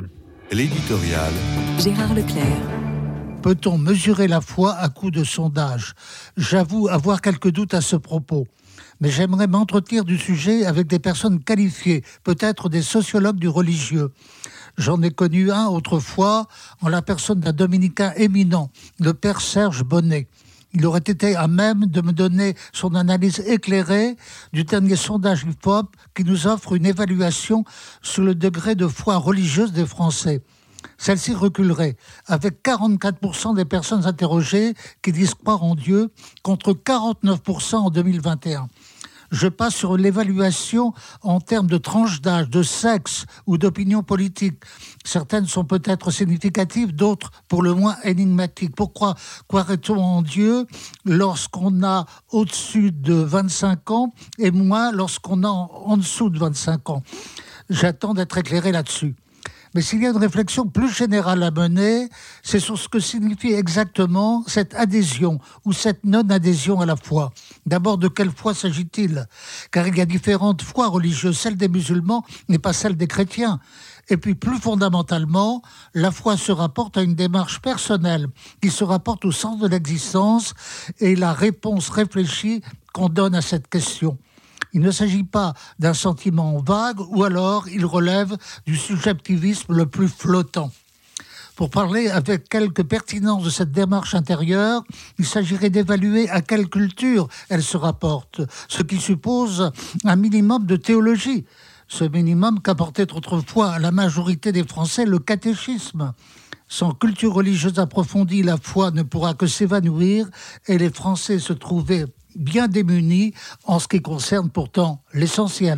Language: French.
minutes. L'éditorial. Gérard Leclerc. Peut-on mesurer la foi à coup de sondage? J'avoue avoir quelques doutes à ce propos. Mais j'aimerais m'entretenir du sujet avec des personnes qualifiées, peut-être des sociologues du religieux. J'en ai connu un autrefois en la personne d'un dominicain éminent, le père Serge Bonnet. Il aurait été à même de me donner son analyse éclairée du dernier sondage IFOP qui nous offre une évaluation sur le degré de foi religieuse des Français. Celle-ci reculerait, avec 44% des personnes interrogées qui disent croire en Dieu, contre 49% en 2021 je passe sur l'évaluation en termes de tranche d'âge, de sexe ou d'opinion politique. Certaines sont peut-être significatives, d'autres pour le moins énigmatiques. Pourquoi croirait-on en Dieu lorsqu'on a au-dessus de 25 ans et moins lorsqu'on a en dessous de 25 ans? J'attends d'être éclairé là-dessus. Mais s'il y a une réflexion plus générale à mener, c'est sur ce que signifie exactement cette adhésion ou cette non-adhésion à la foi. D'abord, de quelle foi s'agit-il? Car il y a différentes foi religieuses. Celle des musulmans n'est pas celle des chrétiens. Et puis plus fondamentalement, la foi se rapporte à une démarche personnelle qui se rapporte au sens de l'existence et la réponse réfléchie qu'on donne à cette question. Il ne s'agit pas d'un sentiment vague ou alors il relève du subjectivisme le plus flottant. Pour parler avec quelque pertinence de cette démarche intérieure, il s'agirait d'évaluer à quelle culture elle se rapporte, ce qui suppose un minimum de théologie. Ce minimum qu'apportait autrefois à la majorité des Français le catéchisme. Sans culture religieuse approfondie, la foi ne pourra que s'évanouir et les Français se trouver bien démunis en ce qui concerne pourtant l'essentiel.